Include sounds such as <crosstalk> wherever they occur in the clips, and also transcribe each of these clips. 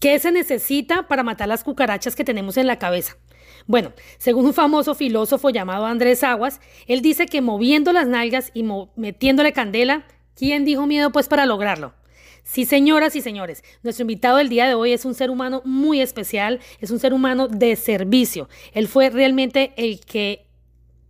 ¿Qué se necesita para matar las cucarachas que tenemos en la cabeza? Bueno, según un famoso filósofo llamado Andrés Aguas, él dice que moviendo las nalgas y metiéndole candela, ¿quién dijo miedo pues para lograrlo? Sí, señoras y señores, nuestro invitado del día de hoy es un ser humano muy especial, es un ser humano de servicio. Él fue realmente el que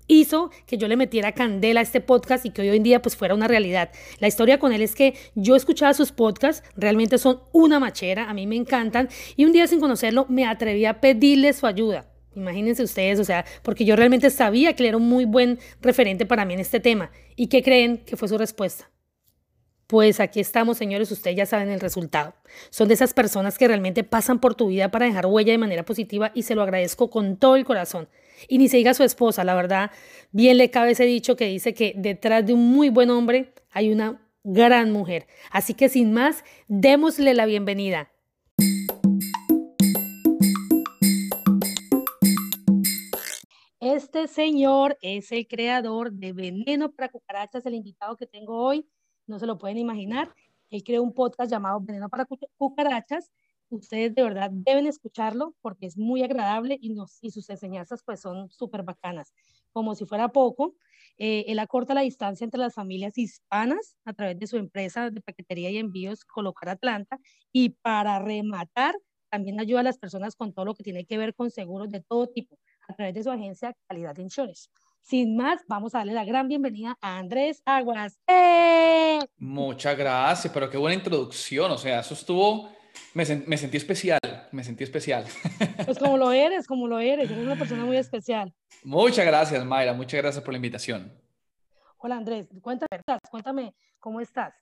hizo que yo le metiera candela a este podcast y que hoy en día pues fuera una realidad. La historia con él es que yo escuchaba sus podcasts, realmente son una machera, a mí me encantan y un día sin conocerlo me atreví a pedirle su ayuda. Imagínense ustedes, o sea, porque yo realmente sabía que él era un muy buen referente para mí en este tema. ¿Y qué creen que fue su respuesta? Pues aquí estamos, señores, ustedes ya saben el resultado. Son de esas personas que realmente pasan por tu vida para dejar huella de manera positiva y se lo agradezco con todo el corazón. Y ni se diga su esposa, la verdad, bien le cabe ese dicho que dice que detrás de un muy buen hombre hay una gran mujer. Así que sin más, démosle la bienvenida. Este señor es el creador de Veneno para Cucarachas, el invitado que tengo hoy no se lo pueden imaginar. Él creó un podcast llamado Veneno para Cucarachas. Ustedes de verdad deben escucharlo porque es muy agradable y, nos, y sus enseñanzas pues son súper bacanas. Como si fuera poco, eh, él acorta la distancia entre las familias hispanas a través de su empresa de paquetería y envíos Colocar Atlanta y para rematar también ayuda a las personas con todo lo que tiene que ver con seguros de todo tipo a través de su agencia Calidad Insurance. Sin más, vamos a darle la gran bienvenida a Andrés Aguas. ¡Eh! Muchas gracias, pero qué buena introducción. O sea, eso estuvo, me, me, sentí especial, me sentí especial. <laughs> Pues como lo eres, como lo eres, eres una persona muy especial. Muchas gracias, Mayra, muchas gracias por la invitación. Hola Andrés, cuéntame, cuéntame cómo estás.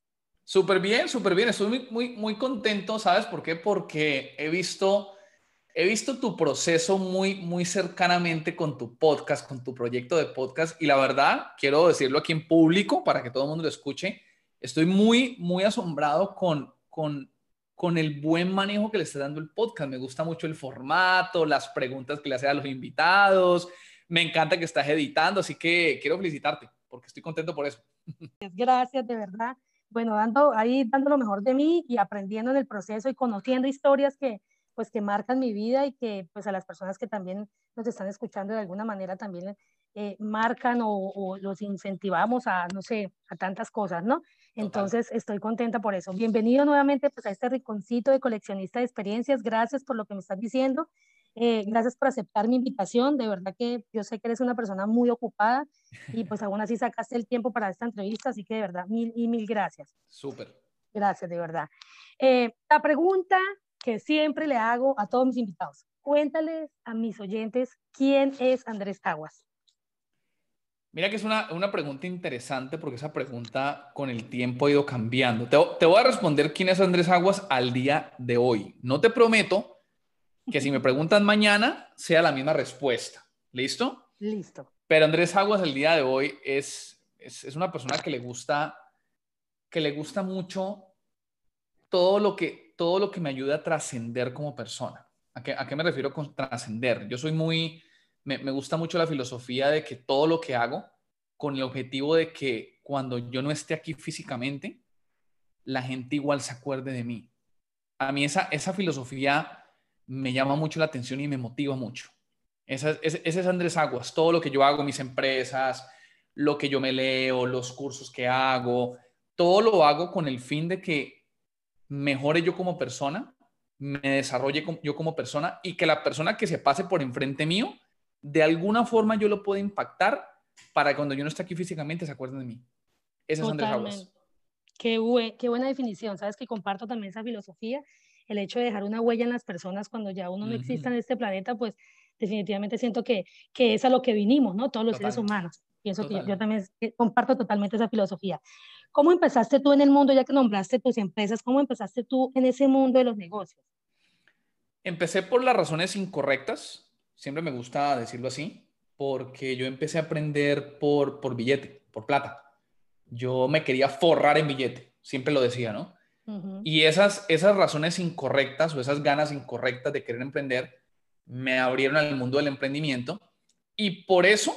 Súper bien, súper bien, estoy muy, muy, muy contento, ¿sabes por qué? Porque he visto he visto tu proceso muy, muy cercanamente con tu podcast, con tu proyecto de podcast y la verdad, quiero decirlo aquí en público para que todo el mundo lo escuche, estoy muy, muy asombrado con, con, con el buen manejo que le está dando el podcast. Me gusta mucho el formato, las preguntas que le hace a los invitados, me encanta que estás editando, así que quiero felicitarte porque estoy contento por eso. Gracias, de verdad. Bueno, dando ahí, dando lo mejor de mí y aprendiendo en el proceso y conociendo historias que, pues que marcan mi vida y que pues a las personas que también nos están escuchando de alguna manera también eh, marcan o, los incentivamos a, no sé, a tantas cosas, ¿no? Entonces estoy contenta por eso. Bienvenido nuevamente pues a este rinconcito de coleccionista de experiencias. Gracias por lo que me estás diciendo. Eh, gracias por aceptar mi invitación. De verdad que yo sé que eres una persona muy ocupada y pues aún así sacaste el tiempo para esta entrevista, así que de verdad, mil y mil gracias. Súper. Gracias, de verdad. Eh, la pregunta que siempre le hago a todos mis invitados. Cuéntales a mis oyentes quién es Andrés Aguas. Mira que es una, una, pregunta interesante porque esa pregunta con el tiempo ha ido cambiando. Te, te, voy a responder quién es Andrés Aguas al día de hoy. No te prometo que si me preguntan mañana sea la misma respuesta. ¿Listo? Listo. Pero Andrés Aguas el día de hoy es, es, es una persona que le gusta, que le gusta mucho todo lo que, todo lo que me ayuda a trascender como persona. ¿A qué, me refiero con trascender? Yo soy muy, me, gusta mucho la filosofía de que todo lo que hago con el objetivo de que cuando yo no esté aquí físicamente, la gente igual se acuerde de mí. A mí esa, esa filosofía me llama mucho la atención y me motiva mucho. ese, ese es Andrés Aguas, todo lo que yo hago, mis empresas, lo que yo me leo, los cursos que hago, todo lo hago con el fin de que mejore yo como persona, me desarrolle yo como persona y que la persona que se pase por enfrente mío, de alguna forma yo lo pueda impactar para cuando yo no esté aquí físicamente se acuerden de mí. Ese es Andrés Aguas. Qué, buena definición. Sabes que comparto también esa filosofía. El hecho de dejar una huella en las personas cuando ya uno no exista en este planeta, pues definitivamente siento que, que es a lo que vinimos, ¿no? Todos los seres humanos. Pienso que yo también comparto totalmente esa filosofía. ¿Cómo empezaste tú en el mundo, ya que nombraste tus empresas, cómo empezaste tú en ese mundo de los negocios? Empecé por las razones incorrectas, siempre me gusta decirlo así, porque yo empecé a aprender por, por billete, por plata. Yo me quería forrar en billete, siempre lo decía, ¿no? Y esas, esas razones incorrectas o esas ganas incorrectas de querer emprender me abrieron al mundo del emprendimiento y por eso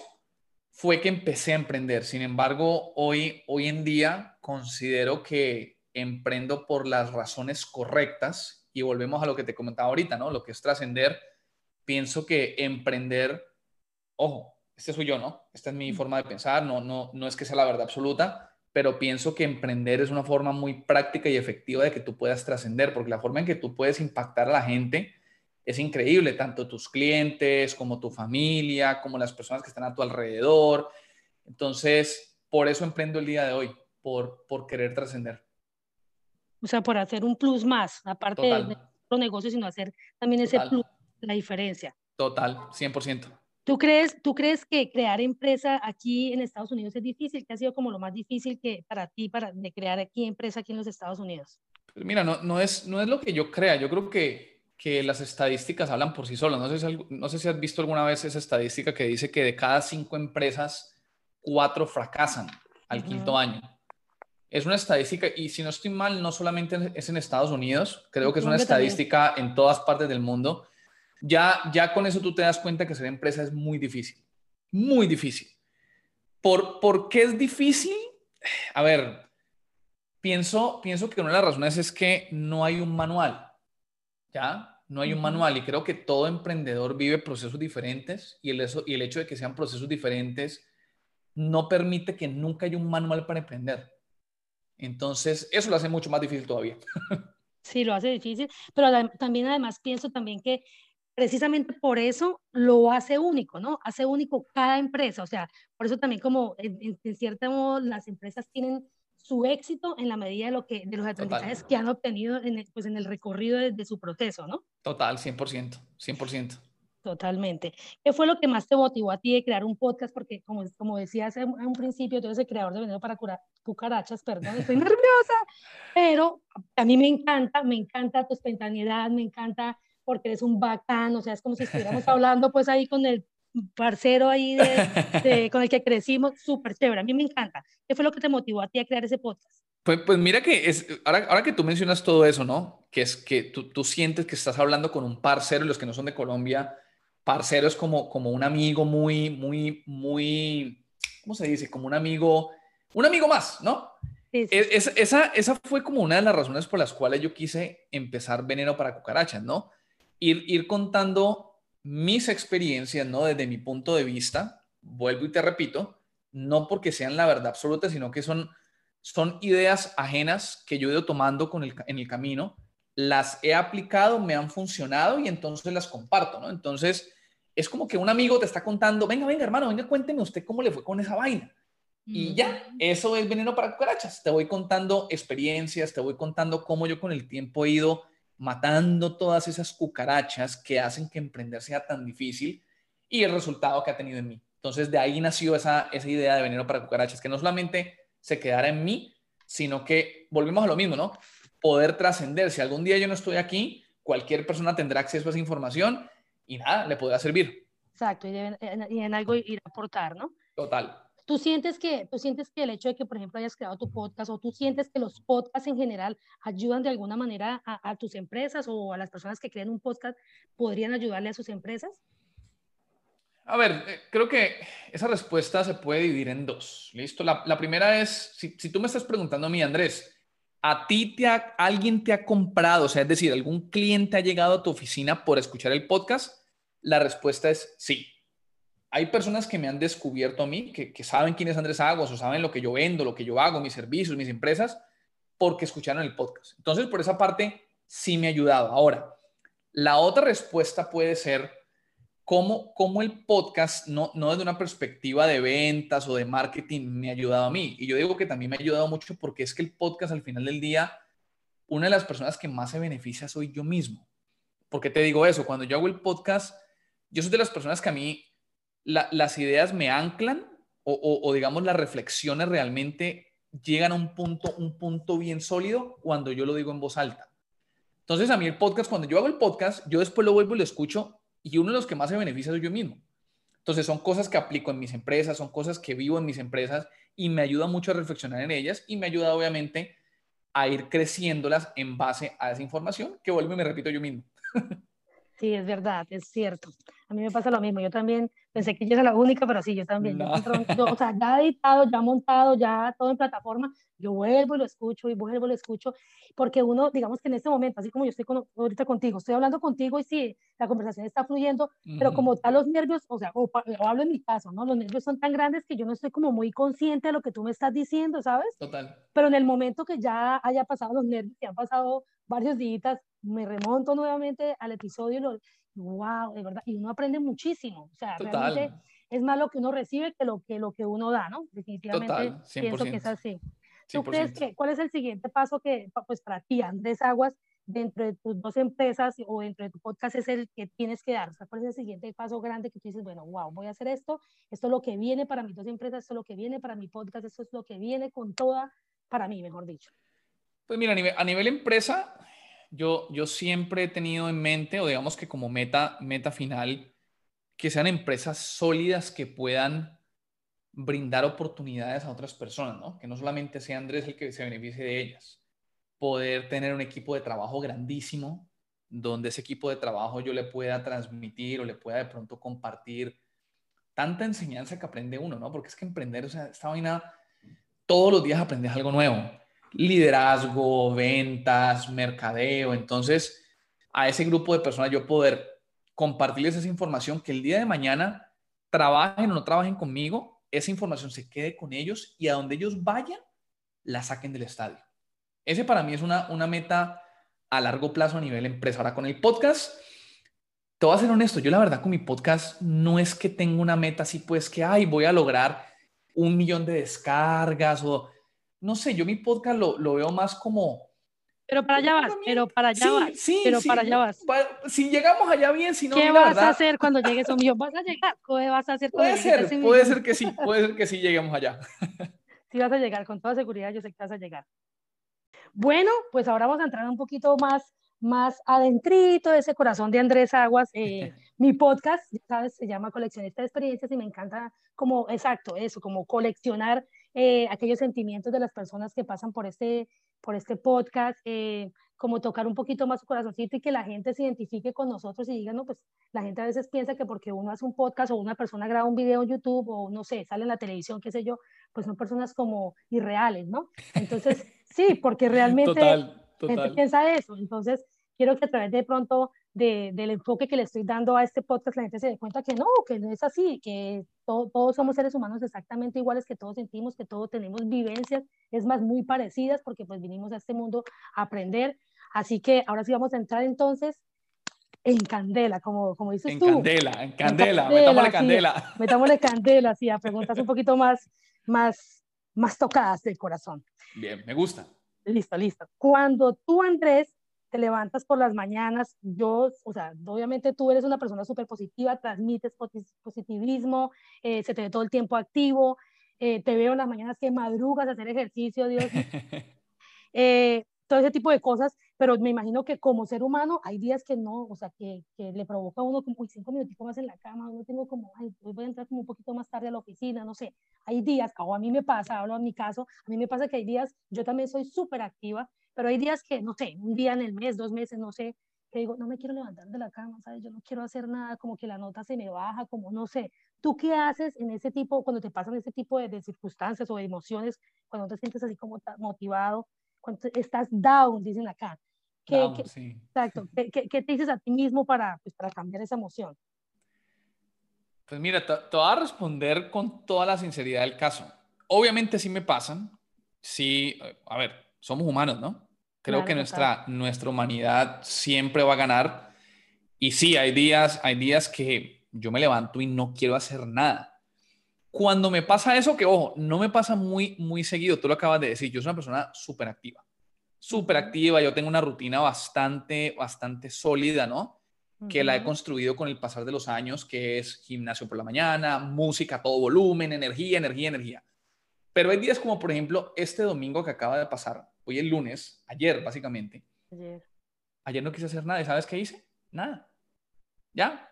fue que empecé a emprender. Sin embargo, hoy, hoy en día considero que emprendo por las razones correctas y volvemos a lo que te comentaba ahorita, ¿no? Lo que es trascender, pienso que emprender, ojo, este soy yo, ¿no? Esta es mi forma de pensar, no, no, no es que sea la verdad absoluta, pero pienso que emprender es una forma muy práctica y efectiva de que tú puedas trascender, porque la forma en que tú puedes impactar a la gente es increíble, tanto tus clientes como tu familia, como las personas que están a tu alrededor. Entonces, por eso emprendo el día de hoy, por, por querer trascender. O sea, por hacer un plus más, aparte de los negocios, sino hacer también ese plus, la diferencia. Total, 100%. ¿Tú crees, ¿Tú crees que crear empresa aquí en Estados Unidos es difícil? ¿Qué ha sido como lo más difícil que para ti para de crear aquí empresa aquí en los Estados Unidos? Pues mira, no, no, es, no es lo que yo crea. Yo creo que, que las estadísticas hablan por sí solas. No sé, si, no sé si has visto alguna vez esa estadística que dice que de cada cinco empresas, cuatro fracasan al quinto año. Es una estadística, y si no estoy mal, no solamente es en Estados Unidos, creo que es una estadística en todas partes del mundo ya, ya con eso tú te das cuenta que ser empresa es muy difícil, muy difícil. ¿Por, ¿Por qué es difícil? A ver, pienso, pienso que una de las razones es que no hay un manual, ¿ya? No hay un manual y creo que todo emprendedor vive procesos diferentes y el, eso, y el hecho de que sean procesos diferentes no permite que nunca haya un manual para emprender. Entonces, eso lo hace mucho más difícil todavía. Sí, lo hace difícil, pero también además pienso también que precisamente por eso lo hace único, ¿no? Hace único cada empresa, o sea, por eso también como en, cierto modo las empresas tienen su éxito en la medida de, lo que, de los aprendizajes que han obtenido en el, pues en el recorrido de, su proceso, ¿no? Total, 100%, 100%. Totalmente. ¿Qué fue lo que más te motivó a ti de crear un podcast? Porque como, como decías en un principio, tú eres el creador de Veneno para curar cucarachas, perdón, estoy <laughs> nerviosa, pero a mí me encanta, me encanta tu espontaneidad, me encanta porque eres un bacán, o sea, es como si estuviéramos <laughs> hablando pues ahí con el parcero ahí de, <laughs> con el que crecimos, súper chévere, a mí me encanta. ¿Qué fue lo que te motivó a ti a crear ese podcast? Pues, pues mira que es, ahora, ahora que tú mencionas todo eso, ¿no? Que es que tú, tú sientes que estás hablando con un parcero, los que no son de Colombia, parcero es como, como un amigo muy, muy, muy, ¿cómo se dice? Como un amigo, un amigo más, ¿no? E, esa, esa fue como una de las razones por las cuales yo quise empezar Veneno para Cucarachas, ¿no? ir, contando mis experiencias, ¿no? Desde mi punto de vista, vuelvo y te repito, no porque sean la verdad absoluta, sino que son, son ideas ajenas que yo he ido tomando con el, en el camino, las he aplicado, me han funcionado y entonces las comparto, ¿no? Entonces, es como que un amigo te está contando, venga, venga, hermano, venga, cuénteme usted cómo le fue con esa vaina. Y ya, eso es veneno para cucarachas. Te voy contando experiencias, te voy contando cómo yo con el tiempo he ido matando todas esas cucarachas que hacen que emprender sea tan difícil y el resultado que ha tenido en mí. Entonces de ahí nació esa, esa idea de veneno para cucarachas, que no solamente se quedara en mí, sino que volvemos a lo mismo, ¿no? Poder trascender. Si algún día yo no estoy aquí, cualquier persona tendrá acceso a esa información y nada, le podrá servir. Exacto, y, y en algo ir a aportar, ¿no? Total. ¿Tú sientes, que, ¿Tú sientes que el hecho de que, por ejemplo, hayas creado tu podcast o tú sientes que los podcasts en general ayudan de alguna manera a, tus empresas o a las personas que crean un podcast, podrían ayudarle a sus empresas? A ver, eh, creo que esa respuesta se puede dividir en dos. ¿Listo? La, la primera es, si, si, tú me estás preguntando a mí, Andrés, ¿a ti te ha, alguien te ha comprado? O sea, es decir, ¿algún cliente ha llegado a tu oficina por escuchar el podcast? La respuesta es sí hay personas que me han descubierto a mí, que, saben quién es Andrés Aguas o saben lo que yo vendo, lo que yo hago, mis servicios, mis empresas, porque escucharon el podcast. Entonces, por esa parte, sí me ha ayudado. Ahora, la otra respuesta puede ser cómo, cómo el podcast, no, no desde una perspectiva de ventas o de marketing, me ha ayudado a mí. Y yo digo que también me ha ayudado mucho porque es que el podcast al final del día, una de las personas que más se beneficia soy yo mismo. ¿Por qué te digo eso? Cuando yo hago el podcast, yo soy de las personas que a mí las ideas me anclan o, digamos las reflexiones realmente llegan a un punto, un punto bien sólido cuando yo lo digo en voz alta. Entonces a mí el podcast, cuando yo hago el podcast, yo después lo vuelvo y lo escucho y uno de los que más se beneficia soy yo mismo. Entonces son cosas que aplico en mis empresas, son cosas que vivo en mis empresas y me ayuda mucho a reflexionar en ellas y me ayuda obviamente a ir creciéndolas en base a esa información que vuelvo y me repito yo mismo. Sí, es verdad, es cierto. A mí me pasa lo mismo. Yo también Pensé que yo era la única, pero sí, yo también. o sea, ya editado, ya montado, ya todo en plataforma, yo vuelvo y lo escucho y vuelvo y lo escucho, porque uno, digamos que en este momento, así como yo estoy ahorita contigo, estoy hablando contigo y sí, la conversación está fluyendo, pero como tal los nervios, o sea, o, hablo en mi caso, ¿no? Los nervios son tan grandes que yo no estoy como muy consciente de lo que tú me estás diciendo, ¿sabes? Total. Pero en el momento que ya haya pasado los nervios, que han pasado varios días, me remonto nuevamente al episodio y lo, wow, de verdad, y uno aprende muchísimo, o sea, realmente es más lo que uno recibe que lo que, lo que uno da, ¿no? Definitivamente pienso que es así. ¿Tú crees que, cuál es el siguiente paso que, pues para ti, Andrés Aguas, dentro de tus dos empresas o dentro de tu podcast es el que tienes que dar? O sea, ¿cuál es el siguiente paso grande que tú dices, bueno, wow, voy a hacer esto, esto es lo que viene para mis dos empresas, esto es lo que viene para mi podcast, esto es lo que viene con toda, para mí, mejor dicho? Pues mira, a nivel, a nivel empresa, yo, yo siempre he tenido en mente, o digamos que como meta, meta final, que sean empresas sólidas que puedan brindar oportunidades a otras personas, ¿no? Que no solamente sea Andrés el que se beneficie de ellas. Poder tener un equipo de trabajo grandísimo, donde ese equipo de trabajo yo le pueda transmitir o le pueda de pronto compartir tanta enseñanza que aprende uno, ¿no? Porque es que emprender, o sea, esta vaina, todos los días aprendes algo nuevo liderazgo, ventas, mercadeo. Entonces, a ese grupo de personas yo poder compartirles esa información que el día de mañana trabajen o no trabajen conmigo, esa información se quede con ellos y a donde ellos vayan, la saquen del estadio. Ese para mí es una, una meta a largo plazo a nivel empresa. Ahora con el podcast, te voy a ser honesto, yo la verdad con mi podcast no es que tenga una meta así, pues que, ay, voy a lograr un millón de descargas o no sé, yo mi podcast lo, lo veo más como... Pero para allá vas, pero para allá vas, sí, pero para allá vas. si llegamos allá bien, si no, ¿Qué <laughs> vas a hacer cuando llegues a un millón? ¿Vas a llegar? ¿Qué vas a hacer Puede ser, puede ser que sí, puede ser que sí lleguemos allá. <laughs> Sí vas a llegar, con toda seguridad yo sé que vas a llegar. Bueno, pues ahora vamos a entrar un poquito más, más adentrito de ese corazón de Andrés Aguas. Eh, <laughs> mi podcast, ya sabes, se llama Coleccionista de Experiencias y me encanta como, exacto, eso, como coleccionar eh, aquellos sentimientos de las personas que pasan por este, por este podcast, eh, como tocar un poquito más su corazoncito y que la gente se identifique con nosotros y diga, no, pues la gente a veces piensa que porque uno hace un podcast o una persona graba un video en YouTube o no sé, sale en la televisión, qué sé yo, pues son personas como irreales, ¿no? Entonces, <laughs> sí, porque realmente total, total. gente piensa eso. Entonces, quiero que a través de pronto del enfoque que le estoy dando a este podcast, la gente se dé cuenta que no, que no es así, que todos somos seres humanos exactamente iguales, que todos sentimos, que todos tenemos vivencias, es más, muy parecidas, porque pues vinimos a este mundo a aprender. Así que ahora sí vamos a entrar entonces en candela, como, como dices en tú. Candela, en candela, en candela, metámosle candela. metámosle candela, sí, a preguntas un poquito más, más, más tocadas del corazón. Bien, me gusta. Listo, listo. Cuando tú, Andrés, te levantas por las mañanas, yo, o sea, obviamente tú eres una persona súper positiva, transmites positivismo, eh, se te ve todo el tiempo activo, eh, te veo en las mañanas que madrugas a hacer ejercicio, Dios. <laughs> eh, todo ese tipo de cosas, pero me imagino que como ser humano hay días que no, o sea, que, que le provoca a uno como cinco minutos más en la cama, uno tengo como, ay, voy a entrar como un poquito más tarde a la oficina, no sé, hay días, o a mí me pasa, hablo en mi caso, a mí me pasa que hay días, yo también soy súper activa, pero hay días que, no sé, un día en el mes, dos meses, no sé, que digo, no me quiero levantar de la cama, ¿sabes? Yo no quiero hacer nada, como que la nota se me baja, como no sé. ¿Tú qué haces en ese tipo, cuando te pasan ese tipo de, circunstancias o de emociones, cuando te sientes así como motivado, cuando estás down, dicen acá? ¿Qué, down, sí. Exacto. ¿Qué, ¿Qué, te dices a ti mismo para, pues, para cambiar esa emoción? Pues mira, te, te voy a responder con toda la sinceridad del caso. Obviamente sí me pasan. Sí, a ver, somos humanos, ¿no? Creo que nuestra, nuestra humanidad siempre va a ganar. Y sí, hay días, hay días que yo me levanto y no quiero hacer nada. Cuando me pasa eso, que ojo, no me pasa muy, muy seguido, tú lo acabas de decir, yo soy una persona súper activa, súper activa, yo tengo una rutina bastante, bastante sólida, ¿no? Que la he construido con el pasar de los años, que es gimnasio por la mañana, música, todo volumen, energía, energía, energía. Pero hay días como, por ejemplo, este domingo que acaba de pasar, hoy es lunes, ayer básicamente. Ayer. Ayer no quise hacer nada. ¿Y sabes qué hice? Nada. ¿Ya?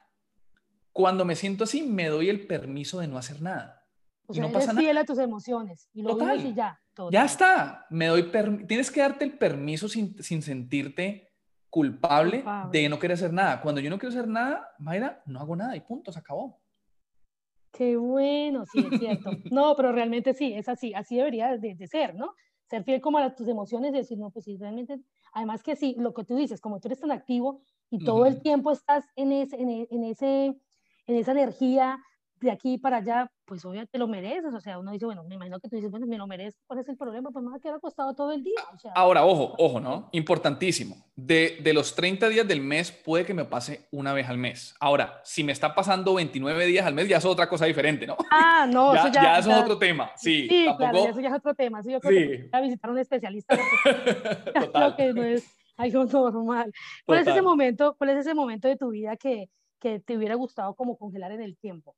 Cuando me siento así, me doy el permiso de no hacer nada. O sea, no eres pasa fiel a tus emociones. Y lo Total. y ya. Ya está. Me doy Tienes que darte el permiso sin, sin sentirte culpable, culpable, de no querer hacer nada. Cuando yo no quiero hacer nada, Mayra, no hago nada y punto, se acabó. Qué bueno, sí, es cierto. <laughs> No, pero realmente sí, es así, así debería de, ser, ¿no? Ser fiel como a tus emociones y decir, no, pues sí, realmente, además que sí, lo que tú dices, como tú eres tan activo y todo el tiempo estás en, ese, en, en, ese, en esa energía de aquí para allá, pues obviamente te lo mereces, o sea, uno dice, bueno, me imagino que tú dices, bueno, me lo merezco, ¿cuál es el problema? Pues me va a quedar acostado todo el día. Ahora, ojo, ojo, ¿no? Importantísimo. De, de los 30 días del mes, puede que me pase una vez al mes. Ahora, si me está pasando 29 días al mes, ya es otra cosa diferente, ¿no? Ah, no, <laughs> ya, eso ya, ya es otro tema, sí. Sí, claro, eso ya es otro tema. Sí, yo creo sí. que voy a visitar a un especialista porque <laughs> Total. <laughs> que no es algo normal. ¿Cuál es, ese momento, ¿Cuál es ese momento de tu vida que, que te hubiera gustado como congelar en el tiempo?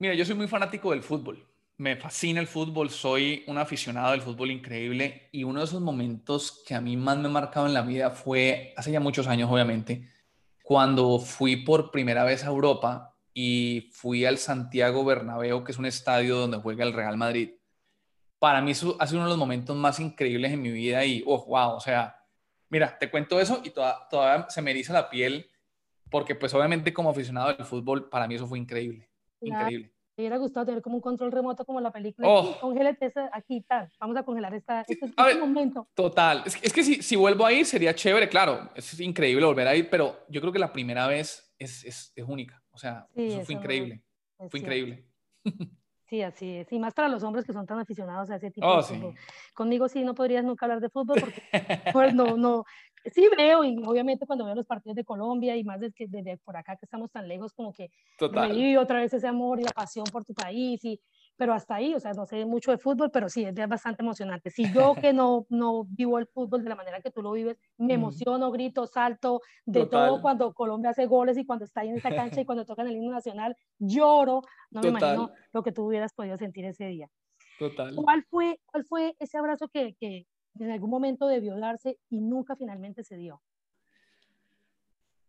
Mira, yo soy muy fanático del fútbol. Me fascina el fútbol, soy un aficionado del fútbol increíble y uno de esos momentos que a mí más me ha marcado en la vida fue, hace ya muchos años obviamente, cuando fui por primera vez a Europa y fui al Santiago Bernabéu, que es un estadio donde juega el Real Madrid. Para mí eso ha uno de los momentos más increíbles en mi vida y, oh, wow, o sea, mira, te cuento eso y todavía se me eriza la piel porque pues obviamente como aficionado del fútbol, para mí eso fue increíble. Increíble. Me hubiera gustado tener como un control remoto como la película. Oh. Congélate aquí, tal. Vamos a congelar esta, este, este momento. Total. Es, es que si, si, vuelvo a ir sería chévere, claro. Es increíble volver a ir, pero yo creo que la primera vez es, es, es única. O sea, eso fue increíble. Fue increíble. <laughs> Sí, así es. Y más para los hombres que son tan aficionados a ese tipo oh, de fútbol. Conmigo sí no podrías nunca hablar de fútbol porque pues, no, no, sí veo y obviamente cuando veo los partidos de Colombia y más desde, desde por acá que estamos tan lejos como que reviví otra vez ese amor y la pasión por tu país y pero hasta ahí, o sea, no sé mucho de fútbol, pero sí, es bastante emocionante. Si yo <laughs> que no, no vivo el fútbol de la manera que tú lo vives, me emociono, grito, salto, de todo cuando Colombia hace goles y cuando está ahí en esa cancha y cuando tocan el himno nacional, lloro, no me imagino lo que tú hubieras podido sentir ese día. Total. ¿Cuál fue, cuál fue ese abrazo que, que, en algún momento debió darse y nunca finalmente se dio?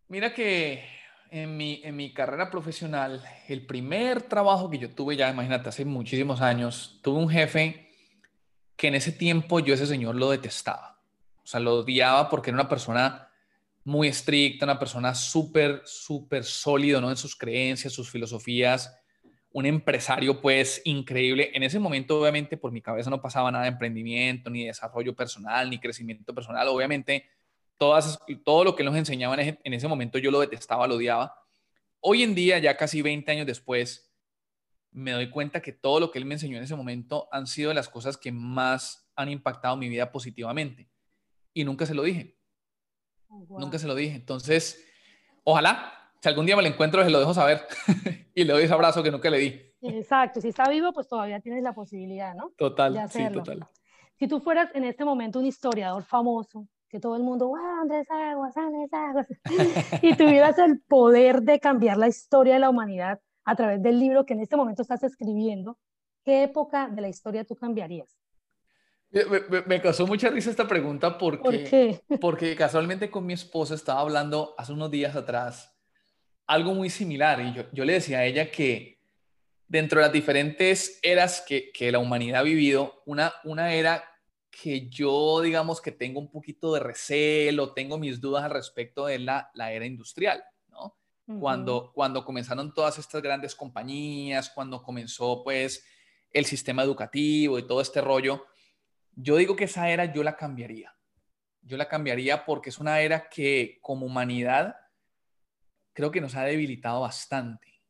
Mira que en mi, en mi carrera profesional, el primer trabajo que yo tuve ya, imagínate, hace muchísimos años, tuve un jefe que en ese tiempo yo ese señor lo detestaba. O sea, lo odiaba porque era una persona muy estricta, una persona súper, súper sólido ¿no? en sus creencias, sus filosofías un empresario pues increíble. En ese momento obviamente por mi cabeza no pasaba nada de emprendimiento, ni desarrollo personal, ni crecimiento personal. Obviamente todas, todo lo que nos enseñaban en ese momento yo lo detestaba, lo odiaba. Hoy en día, ya casi 20 años después, me doy cuenta que todo lo que él me enseñó en ese momento han sido las cosas que más han impactado mi vida positivamente. Y nunca se lo dije. Oh, nunca se lo dije. Entonces, ojalá si algún día me lo encuentro, se lo dejo saber <laughs> y le doy ese abrazo que nunca le di. Exacto, si está vivo, pues todavía tienes la posibilidad, ¿no? Total, sí, total. Si tú fueras en este momento un historiador famoso, que todo el mundo, wow, Andrés Aguas, Andrés Aguas, <laughs> y tuvieras el poder de cambiar la historia de la humanidad a través del libro que en este momento estás escribiendo, ¿qué época de la historia tú cambiarías? Me, me, causó mucha risa esta pregunta porque, ¿Por qué? porque casualmente con mi esposa estaba hablando hace unos días atrás algo muy similar. Y yo, yo le decía a ella que dentro de las diferentes eras que, que, la humanidad ha vivido, una, una era que yo, digamos, que tengo un poquito de recelo, tengo mis dudas al respecto de la, la era industrial, ¿no? cuando, cuando comenzaron todas estas grandes compañías, cuando comenzó, pues, el sistema educativo y todo este rollo, yo digo que esa era yo la cambiaría. Yo la cambiaría porque es una era que como humanidad creo que nos ha debilitado bastante.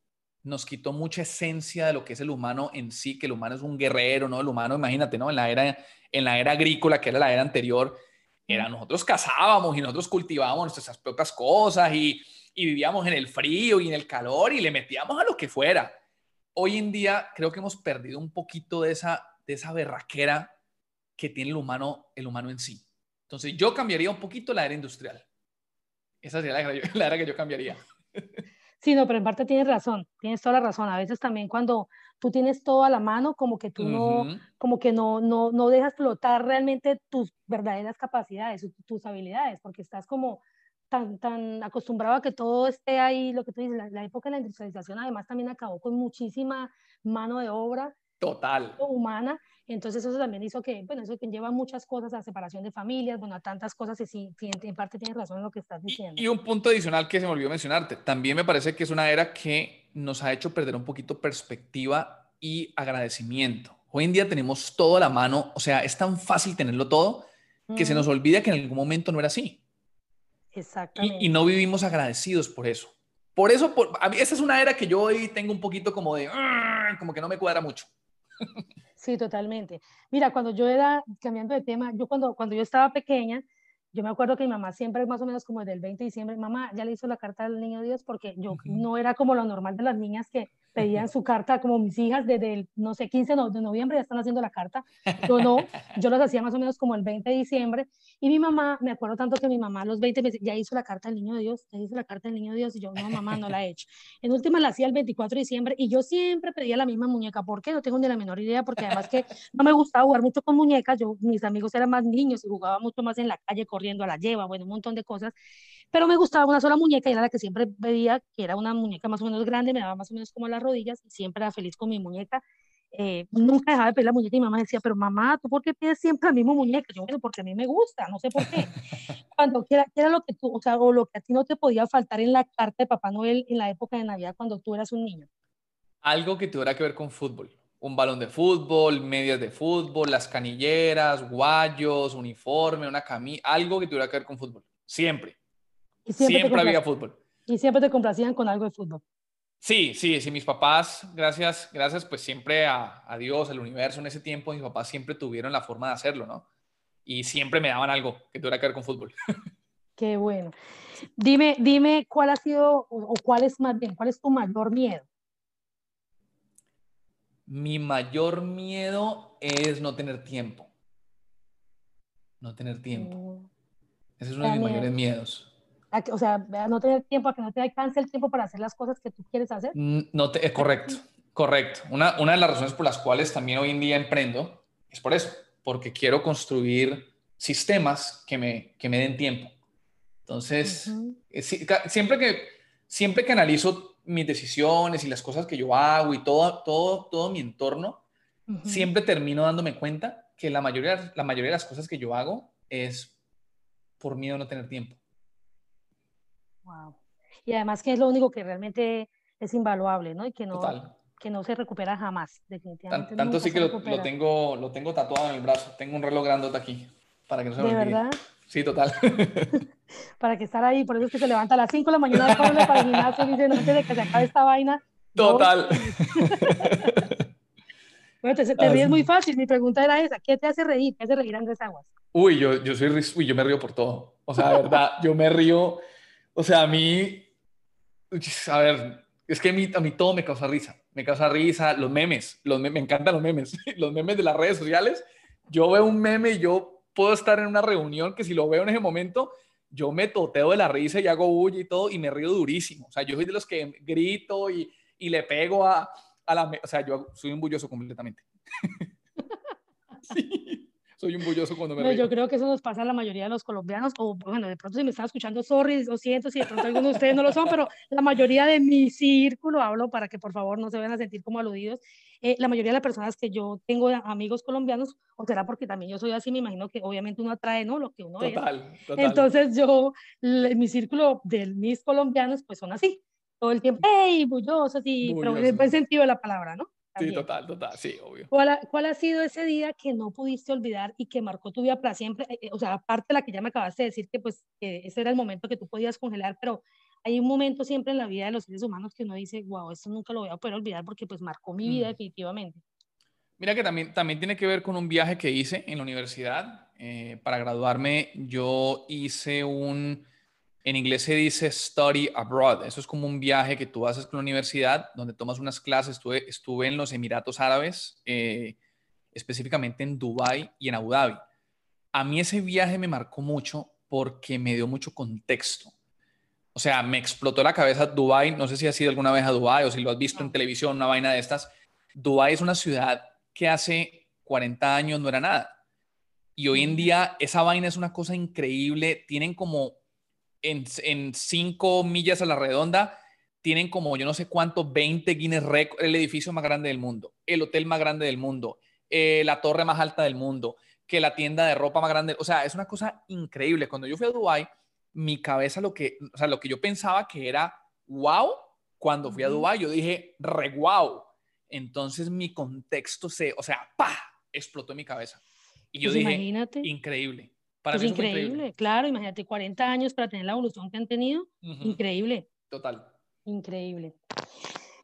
Nos quitó mucha esencia de lo que es el humano en sí, que el humano es un guerrero, ¿no? El humano, imagínate, ¿no? En la era, en la era agrícola, que era la era anterior, era nosotros cazábamos y nosotros cultivábamos nuestras propias cosas y, y vivíamos en el frío y en el calor y le metíamos a lo que fuera. Hoy en día creo que hemos perdido un poquito de esa, de esa berraquera que tiene el humano, el humano en sí. Entonces yo cambiaría un poquito la era industrial. Esa sería la la era que yo cambiaría. Sí, no, pero en parte tienes razón, tienes toda la razón. A veces también cuando tú tienes todo a la mano, como que tú no, como que no, no, no dejas flotar realmente tus verdaderas capacidades, tus habilidades, porque estás como tan, tan acostumbrado a que todo esté ahí, lo que tú dices, la, época de la industrialización además también acabó con muchísima mano de obra total humana Entonces eso también hizo que, bueno, eso lleva muchas cosas a separación de familias, bueno, a tantas cosas y sí, en parte tienes razón en lo que estás diciendo. Y, un punto adicional que se me olvidó mencionarte, también me parece que es una era que nos ha hecho perder un poquito perspectiva y agradecimiento. Hoy en día tenemos todo a la mano, o sea, es tan fácil tenerlo todo que se nos olvida que en algún momento no era así. Exactamente. Y, no vivimos agradecidos por eso. Por eso, por, a mí, esa es una era que yo hoy tengo un poquito como de, ah", como que no me cuadra mucho. <laughs> Sí, totalmente. Mira, cuando yo era, cambiando de tema, yo cuando, cuando yo estaba pequeña, yo me acuerdo que mi mamá siempre, más o menos como del 20 de diciembre, mamá, ya le hizo la carta al niño Dios porque yo no era como lo normal de las niñas que pedían su carta, como mis hijas desde el, no sé, 15 de noviembre ya están haciendo la carta. Yo no, yo las hacía más o menos como el 20 de diciembre. Y mi mamá, me acuerdo tanto que mi mamá a los 20 me ya hizo la carta del niño Dios, ya hizo la carta del niño Dios. Y yo, no, mamá, no la he hecho. En última la hacía el 24 de diciembre y yo siempre pedía la misma muñeca. ¿Por qué? No tengo ni la menor idea, porque además que no me gustaba jugar mucho con muñecas. Yo, mis amigos eran más niños y jugaba mucho más en la calle corriendo a la lleva, bueno, un montón de cosas pero me gustaba una sola muñeca y era la que siempre pedía, que era una muñeca más o menos grande, me daba más o menos como las rodillas y siempre era feliz con mi muñeca. Eh, nunca dejaba de pedir la muñeca y mi mamá decía, pero mamá, ¿tú por qué pides siempre la misma muñeca? Yo, bueno, porque a mí me gusta, no sé por qué. <laughs> cuando quiera, era lo que tú, o sea, o lo que a ti no te podía faltar en la carta de Papá Noel en la época de Navidad cuando tú eras un niño. Algo que tuviera que ver con fútbol. Un balón de fútbol, medias de fútbol, las canilleras, guayos, uniforme, una camisa, algo que tuviera que ver con fútbol. Siempre siempre, había fútbol. Y siempre te complacían con algo de fútbol. Sí, sí, sí, mis papás, gracias, gracias pues siempre a, a, Dios, al universo en ese tiempo, mis papás siempre tuvieron la forma de hacerlo, ¿no? Y siempre me daban algo que tuviera que ver con fútbol. <laughs> Qué bueno. Dime, dime cuál ha sido, o cuál es más bien, cuál es tu mayor miedo. Mi mayor miedo es no tener tiempo. No tener tiempo. Mm. Ese es uno de mis mayores miedos o sea, no tener tiempo, a que no te alcance el tiempo para hacer las cosas que tú quieres hacer. Mm, no te, es correcto, correcto. Una, una de las razones por las cuales también hoy en día emprendo es por eso, porque quiero construir sistemas que me, que me den tiempo. Entonces, eh, siempre, que, siempre que analizo mis decisiones y las cosas que yo hago y todo, todo, todo mi entorno, siempre termino dándome cuenta que la mayoría, la mayoría de las cosas que yo hago es por miedo a no tener tiempo. Y además que es lo único que realmente es invaluable, ¿no? Y que no, que no se recupera jamás, definitivamente. tanto sí que lo, tengo, lo tengo tatuado en el brazo. Tengo un reloj grandote aquí para que no se me ¿De verdad? Sí, total. <laughs> para que estar ahí, por eso es que se levanta a las 5 de la mañana para el gimnasio y dice, no, antes de que se acabe esta vaina. Total. <laughs> bueno, te, te ríes muy fácil. Mi pregunta era esa, ¿qué te hace reír? ¿Qué hace reír Andrés Aguas? Uy, yo, yo soy, uy, yo me río por todo. O sea, de verdad, yo me río o sea, a mí, a ver, es que a mí, a mí todo me causa risa. Me causa risa, los memes, los me encantan los memes, <laughs> los memes de las redes sociales. Yo veo un meme y yo puedo estar en una reunión que si lo veo en ese momento, yo me toteo de la risa y hago bulla y todo y me río durísimo. O sea, yo soy de los que grito y, y le pego a, a la... O sea, yo soy un bulloso completamente. <laughs> sí soy un bulloso cuando me no, Yo creo que eso nos pasa a la mayoría de los colombianos, o bueno, de pronto si me están escuchando, sorry, lo siento si de pronto algunos de ustedes no lo son, pero la mayoría de mi círculo, hablo para que por favor no se vayan a sentir como aludidos, eh, la mayoría de las personas que yo tengo amigos colombianos, o será porque también yo soy así, me imagino que obviamente uno atrae, ¿no? Lo que uno total, es. Total. Entonces yo, mi círculo de mis colombianos, pues son así, todo el tiempo, hey, bullosos, y, pero en el buen sentido de la palabra, ¿no? Sí, total, total, sí, obvio. ¿Cuál ha, ¿Cuál ha, sido ese día que no pudiste olvidar y que marcó tu vida para siempre? Eh, eh, o sea, aparte de la que ya me acabaste de decir, que pues ese era el momento que tú podías congelar, pero hay un momento siempre en la vida de los seres humanos que uno dice, wow, esto nunca lo voy a poder olvidar porque pues marcó mi vida mm. definitivamente. Mira que también, también tiene que ver con un viaje que hice en la universidad. Eh, para graduarme, yo hice un en inglés se dice study abroad. Eso es como un viaje que tú haces con la universidad, donde tomas unas clases. Estuve, estuve en los Emiratos Árabes, eh, específicamente en Dubái y en Abu Dhabi. A mí ese viaje me marcó mucho porque me dio mucho contexto. O sea, me explotó la cabeza Dubái. No sé si has ido alguna vez a Dubái o si lo has visto en televisión, una vaina de estas. Dubái es una ciudad que hace 40 años no era nada. Y hoy en día esa vaina es una cosa increíble. Tienen como en, cinco millas a la redonda, tienen como yo no sé cuánto, 20 Guinness Records, el edificio más grande del mundo, el hotel más grande del mundo, eh, la torre más alta del mundo, que la tienda de ropa más grande. O sea, es una cosa increíble. Cuando yo fui a Dubái, mi cabeza lo que, o sea, lo que yo pensaba que era wow, cuando fui a Dubái, yo dije re wow. Entonces mi contexto se, o sea, pa, explotó en mi cabeza. Y yo Pues dije, imagínate. increíble. Para mí fue increíble, claro, imagínate 40 años para tener la evolución que han tenido. Increíble, Total. increíble.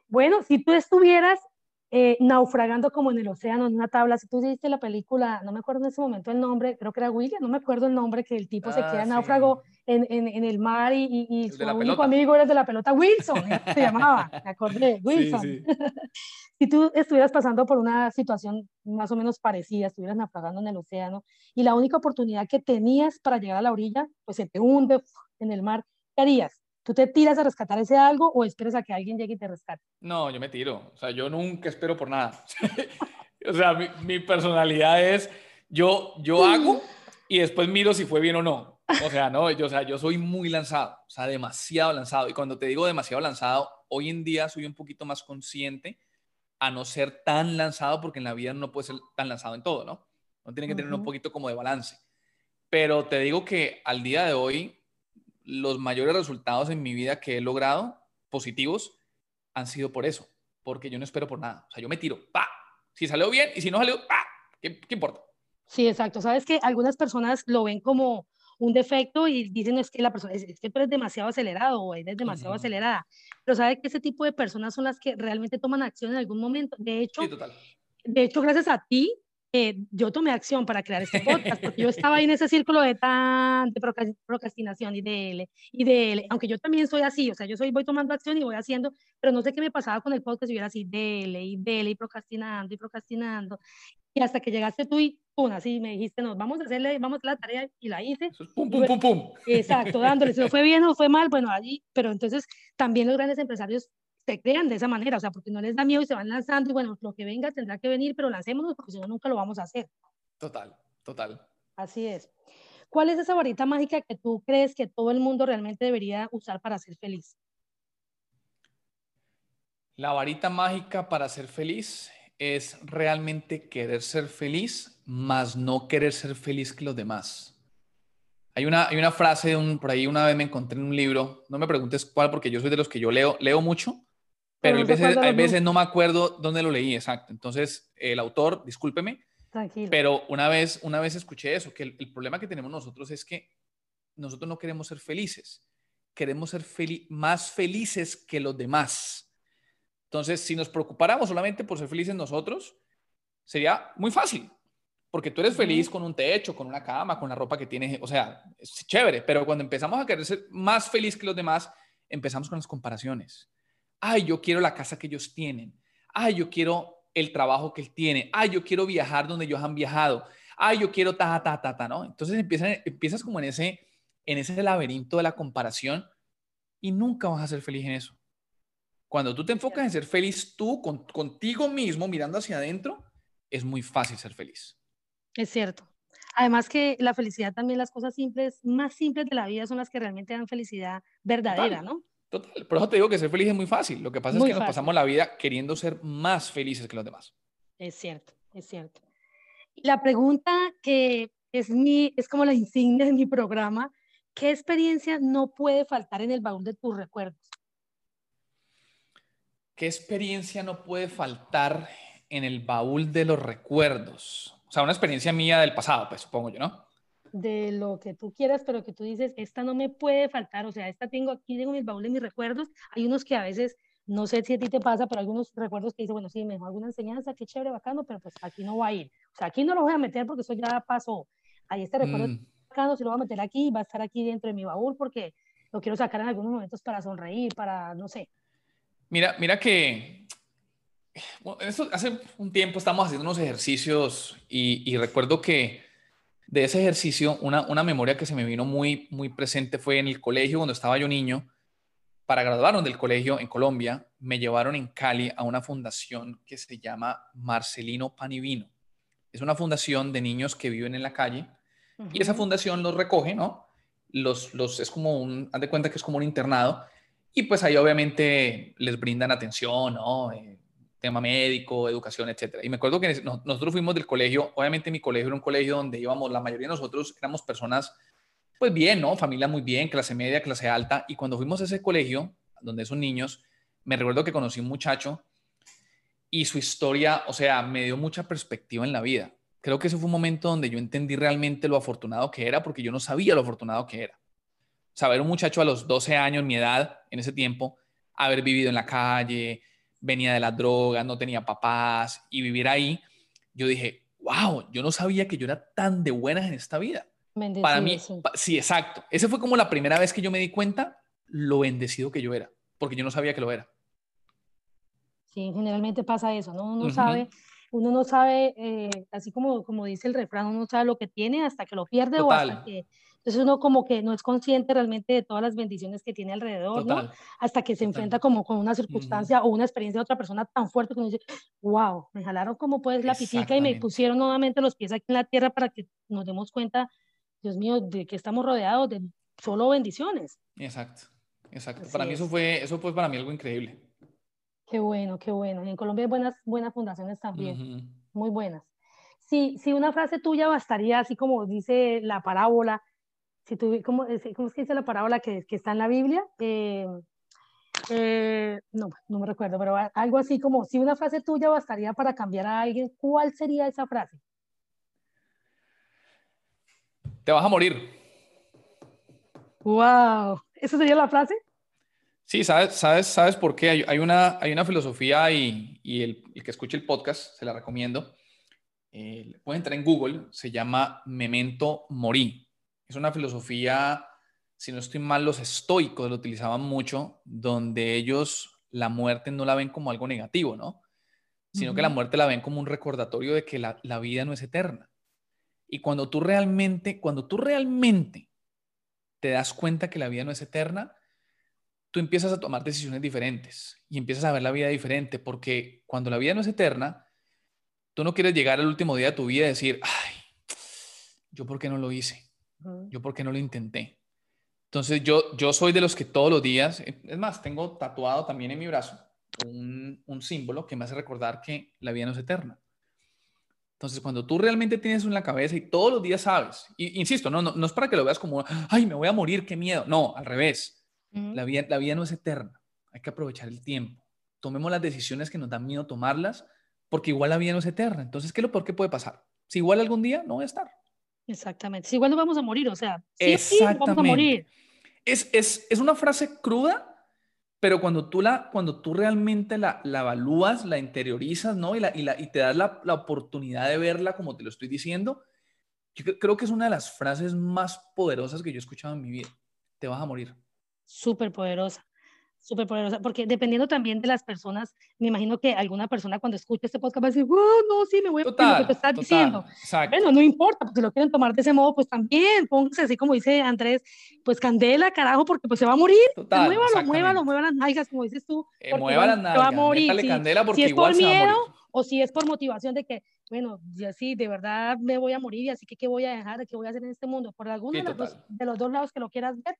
Bueno, si tú estuvieras eh, naufragando como en el océano, en una tabla, si tú viste la película, no me acuerdo en ese momento el nombre, creo que era William, no me acuerdo el nombre, que el tipo se Ah, queda sí. náufrago en, en, en el mar y, y, y su único pelota. amigo era el de la pelota, Wilson, se llamaba, <laughs> me acordé, Wilson. Sí, sí. <laughs> Si tú estuvieras pasando por una situación más o menos parecida, estuvieras naufragando en el océano y la única oportunidad que tenías para llegar a la orilla, pues se te hunde en el mar, ¿qué harías? ¿Tú te tiras a rescatar ese algo o esperas a que alguien llegue y te rescate? No, yo me tiro. O sea, yo nunca espero por nada. <laughs> o sea, mi, mi personalidad es, yo, yo hago y después miro si fue bien o no. O sea, no, yo, o sea, yo soy muy lanzado, o sea, demasiado lanzado. Y cuando te digo demasiado lanzado, hoy en día soy un poquito más consciente a no ser tan lanzado, porque en la vida no puede ser tan lanzado en todo, ¿no? No tiene que tener un Ujú. poquito como de balance. Pero te digo que al día de hoy, los mayores resultados en mi vida que he logrado, positivos, han sido por eso, porque yo no espero por nada. O sea, yo me tiro, pa. Si salió bien y si no salió, pa. ¿Qué, qué importa? Sí, exacto. Sabes que algunas personas lo ven como un defecto y dicen es que la persona es, es que tú eres demasiado acelerado o eres demasiado Ujú. acelerada. Pero sabes que ese tipo de personas son las que realmente toman acción en algún momento. De hecho, Sí, total. de hecho, gracias a ti, eh, yo tomé acción para crear este podcast, porque yo estaba ahí en ese círculo de tan de procras- procrastinación y de y de aunque yo también soy así, o sea, yo soy, voy tomando acción y voy haciendo, pero no sé qué me pasaba con el podcast, yo era así, dele y dele y procrastinando y procrastinando, y hasta que llegaste tú y pum, así me dijiste, no, vamos a hacerle, vamos a hacer la tarea y la hice, es pum, pum, pum, pum. Exacto, dándole. Si no fue bien o fue mal, bueno, allí, pero entonces también los grandes empresarios se crean de esa manera, o sea, porque no les da miedo y se van lanzando y bueno, lo que venga tendrá que venir, pero lancémonos porque si no, nunca lo vamos a hacer. Total, total. Así es. ¿Cuál es esa varita mágica que tú crees que todo el mundo realmente debería usar para ser feliz? La varita mágica para ser feliz es realmente querer ser feliz, más no querer ser feliz que los demás. Hay una, hay una frase, de un, por ahí una vez me encontré en un libro, no me preguntes cuál, porque yo soy de los que yo leo, leo mucho, pero Pero hay no veces, los veces no me acuerdo dónde lo leí, exacto. Entonces, el autor, discúlpeme, Tranquilo. pero una vez, una vez escuché eso, que el, el problema que tenemos nosotros es que nosotros no queremos ser felices, queremos ser más felices que los demás. Entonces, si nos preocupáramos solamente por ser felices nosotros, sería muy fácil, porque tú eres feliz con un techo, con una cama, con la ropa que tienes, o sea, es chévere, pero cuando empezamos a querer ser más feliz que los demás, empezamos con las comparaciones. Ay, yo quiero la casa que ellos tienen. Ay, yo quiero el trabajo que él tiene. Ay, yo quiero viajar donde ellos han viajado. Ay, yo quiero ta, ta, ta, ta, ¿no? Entonces empiezas, empiezas como en ese, en ese laberinto de la comparación y nunca vas a ser feliz en eso. Cuando tú te enfocas en ser feliz tú, con, contigo mismo, mirando hacia adentro, es muy fácil ser feliz. Es cierto. Además que la felicidad también, las cosas simples, más simples de la vida son las que realmente dan felicidad verdadera, ¿no? Total. Por eso te digo que ser feliz es muy fácil. Lo que pasa Muy es que nos pasamos la vida queriendo ser más felices que los demás. Es cierto, es cierto. La pregunta que es, mi, es como la insignia de mi programa, ¿qué experiencia no puede faltar en el baúl de tus recuerdos? ¿Qué experiencia no puede faltar en el baúl de los recuerdos? O sea, una experiencia mía del pasado, pues supongo yo, ¿no? De lo que tú quieras, pero que tú dices, esta no me puede faltar, o sea, esta tengo aquí, tengo en el baúl de mis recuerdos. Hay unos que a veces, no sé si a ti te pasa, pero algunos recuerdos que dices, bueno, sí, me dejó alguna enseñanza, qué chévere, bacano, pero pues aquí no va a ir. O sea, aquí no lo voy a meter porque eso ya pasó. Ahí este recuerdo Mm, bacano, si lo voy a meter aquí, va a estar aquí dentro de mi baúl porque lo quiero sacar en algunos momentos para sonreír, para, no sé. Mira, mira que bueno, esto, hace un tiempo estamos haciendo unos ejercicios y, y recuerdo que de ese ejercicio una, una memoria que se me vino muy, muy presente fue en el colegio cuando estaba yo niño. Para graduarnos del colegio en Colombia, me llevaron en Cali a una fundación que se llama Marcelino Panivino. Es una fundación de niños que viven en la calle y esa fundación los recoge, ¿no? Los, los, es como un, haz de cuenta que es como un internado y pues ahí obviamente les brindan atención, ¿no? Eh, tema médico, educación, etcétera. Y me acuerdo que nosotros fuimos del colegio, obviamente mi colegio era un colegio donde íbamos, la mayoría de nosotros éramos personas, pues bien, ¿no? Familia muy bien, clase media, clase alta. Y cuando fuimos a ese colegio, donde esos niños, me recuerdo que conocí un muchacho y su historia, o sea, me dio mucha perspectiva en la vida. Creo que ese fue un momento donde yo entendí realmente lo afortunado que era, porque yo no sabía lo afortunado que era. Saber un muchacho a los 12 años, mi edad, en ese tiempo, haber vivido en la calle, venía de las drogas, no tenía papás y vivir ahí, yo dije, wow, yo no sabía que yo era tan de buenas en esta vida. Para mí, sí, exacto. Ese fue como la primera vez que yo me di cuenta lo bendecido que yo era, porque yo no sabía que lo era. Sí, generalmente pasa eso, ¿no? Uno sabe, uno no sabe, eh, así como, como dice el refrán, uno no sabe lo que tiene hasta que lo pierde o hasta que entonces uno como que no es consciente realmente de todas las bendiciones que tiene alrededor, ¿no? Hasta que se enfrenta como con una circunstancia o una experiencia de otra persona tan fuerte que uno dice, wow, me jalaron como pues la pitica y me pusieron nuevamente los pies aquí en la tierra para que nos demos cuenta, Dios mío, de que estamos rodeados de solo bendiciones. Exacto, exacto. para mí eso fue, eso fue para mí algo increíble. Qué bueno, qué bueno. Y en Colombia hay buenas, buenas fundaciones también, muy buenas. Si, si una frase tuya bastaría, así como dice la parábola, si ¿cómo, es que dice la parábola que, que está en la Biblia? Eh, eh, no, no me recuerdo, pero algo así como, si una frase tuya bastaría para cambiar a alguien, ¿cuál sería esa frase? Te vas a morir. Wow, ¿esa sería la frase? Sí, sabes, sabes, sabes por qué. Hay, una, hay una filosofía y, y el, el, que escuche el podcast, se la recomiendo. Eh, puede entrar en Google, se llama Memento Mori. Es una filosofía, si no estoy mal, los estoicos lo utilizaban mucho, donde ellos la muerte no la ven como algo negativo, ¿no? Sino que la muerte la ven como un recordatorio de que la, la vida no es eterna. Y cuando tú realmente, cuando tú realmente te das cuenta que la vida no es eterna, tú empiezas a tomar decisiones diferentes y empiezas a ver la vida diferente, porque cuando la vida no es eterna, tú no quieres llegar al último día de tu vida y decir, ay, yo por qué no lo hice, yo, ¿por qué no lo intenté? Entonces, yo, yo soy de los que todos los días, es más, tengo tatuado también en mi brazo un, un símbolo que me hace recordar que la vida no es eterna. Entonces, cuando tú realmente tienes en la cabeza y todos los días sabes, y, insisto, no, no, no, es para que lo veas como, ay, me voy a morir, qué miedo. No, al revés. la, vida, la vida no es eterna. Hay que aprovechar el tiempo. Tomemos las decisiones que nos dan miedo tomarlas, porque igual la vida no es eterna. Entonces, ¿qué es lo peor que puede pasar? Si igual algún día no voy a estar. Exactamente. Si igual nos vamos a morir, o sea, sí, vamos a morir. Es, es, es, una frase cruda, pero cuando tú, la, cuando tú realmente la, la evalúas, la interiorizas, ¿no? Y, la, y, la, y te das la, la, oportunidad de verla como te lo estoy diciendo, yo creo que es una de las frases más poderosas que yo he escuchado en mi vida. Te vas a morir. Súper poderosa súper poderosa, porque dependiendo también de las personas, me imagino que alguna persona cuando escuche este podcast va a decir, oh, no, sí, me voy a total, lo que te estás diciendo. Bueno, no importa, porque lo quieren tomar de ese modo, pues también, póngase así como dice Andrés, pues candela, carajo, porque pues se va a morir. Total, muévalo, muévalo, mueva las nalgas, como dices tú. Eh, mueva las nalgas, va a morir. Si, candela porque si es igual por miedo o si es por motivación de que, bueno, ya sí, de verdad me voy a morir y así que qué voy a dejar, qué voy a hacer en este mundo. Por alguno de, los de los dos lados que lo quieras ver,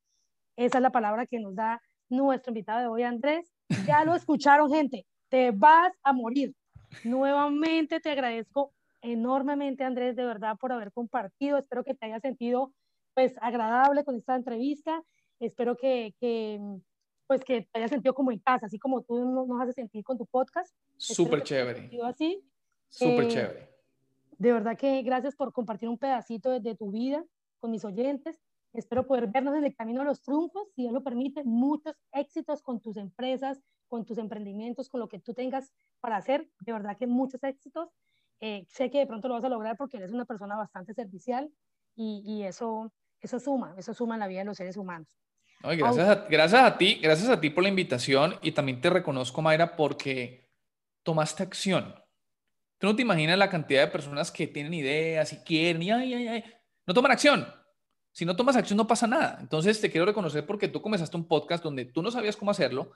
esa es la palabra que nos da nuestro invitado de hoy, Andrés. Ya lo escucharon, gente. Te vas a morir. Nuevamente te agradezco enormemente, Andrés, de verdad, por haber compartido. Espero que te haya sentido pues agradable con esta entrevista. Espero que, que pues que te haya sentido como en casa, así como tú nos haces sentir con tu podcast. Súper chévere. Así. Súper eh, chévere. De verdad que gracias por compartir un pedacito de, de tu vida con mis oyentes. Espero poder vernos en el camino de los triunfos, si Dios lo permite. Muchos éxitos con tus empresas, con tus emprendimientos, con lo que tú tengas para hacer. De verdad que muchos éxitos. Eh, sé que de pronto lo vas a lograr porque eres una persona bastante servicial y, y eso, eso suma, eso suma en la vida de los seres humanos. gracias, a, gracias a ti, gracias a ti por la invitación y también te reconozco, Mayra, porque tomaste acción. Tú no te imaginas la cantidad de personas que tienen ideas y quieren y ay, ay, ay, no toman acción si no tomas acción no pasa nada. Entonces te quiero reconocer porque tú comenzaste un podcast donde tú no sabías cómo hacerlo,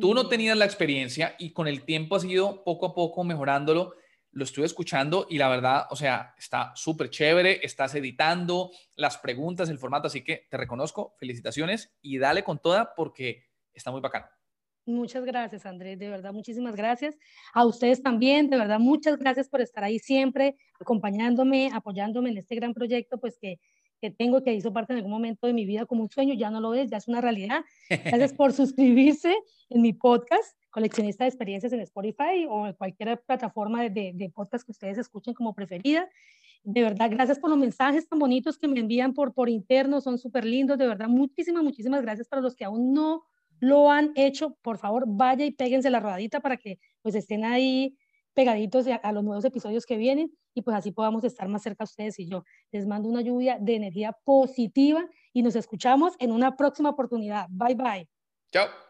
tú no tenías la experiencia y con el tiempo has ido poco a poco mejorándolo. Lo estuve escuchando y la verdad, o sea, está súper chévere, estás editando las preguntas, el formato, así que te reconozco, felicitaciones y dale con toda porque está muy bacano. Muchas gracias, Andrés, de verdad, muchísimas gracias. A ustedes también, de verdad, muchas gracias por estar ahí siempre, acompañándome, apoyándome en este gran proyecto, pues que, que tengo, que hizo parte en algún momento de mi vida como un sueño, ya no lo es, ya es una realidad. Gracias <laughs> por suscribirse en mi podcast, Coleccionista de Experiencias en Spotify o en cualquier plataforma de, de podcast que ustedes escuchen como preferida. De verdad, gracias por los mensajes tan bonitos que me envían por, por interno, son súper lindos, de verdad, muchísimas, muchísimas gracias para los que aún no lo han hecho, por favor, vaya y péguense la rodadita para que pues estén ahí pegaditos a, los nuevos episodios que vienen y pues así podamos estar más cerca a ustedes y yo. Les mando una lluvia de energía positiva y nos escuchamos en una próxima oportunidad. Bye bye. Chao.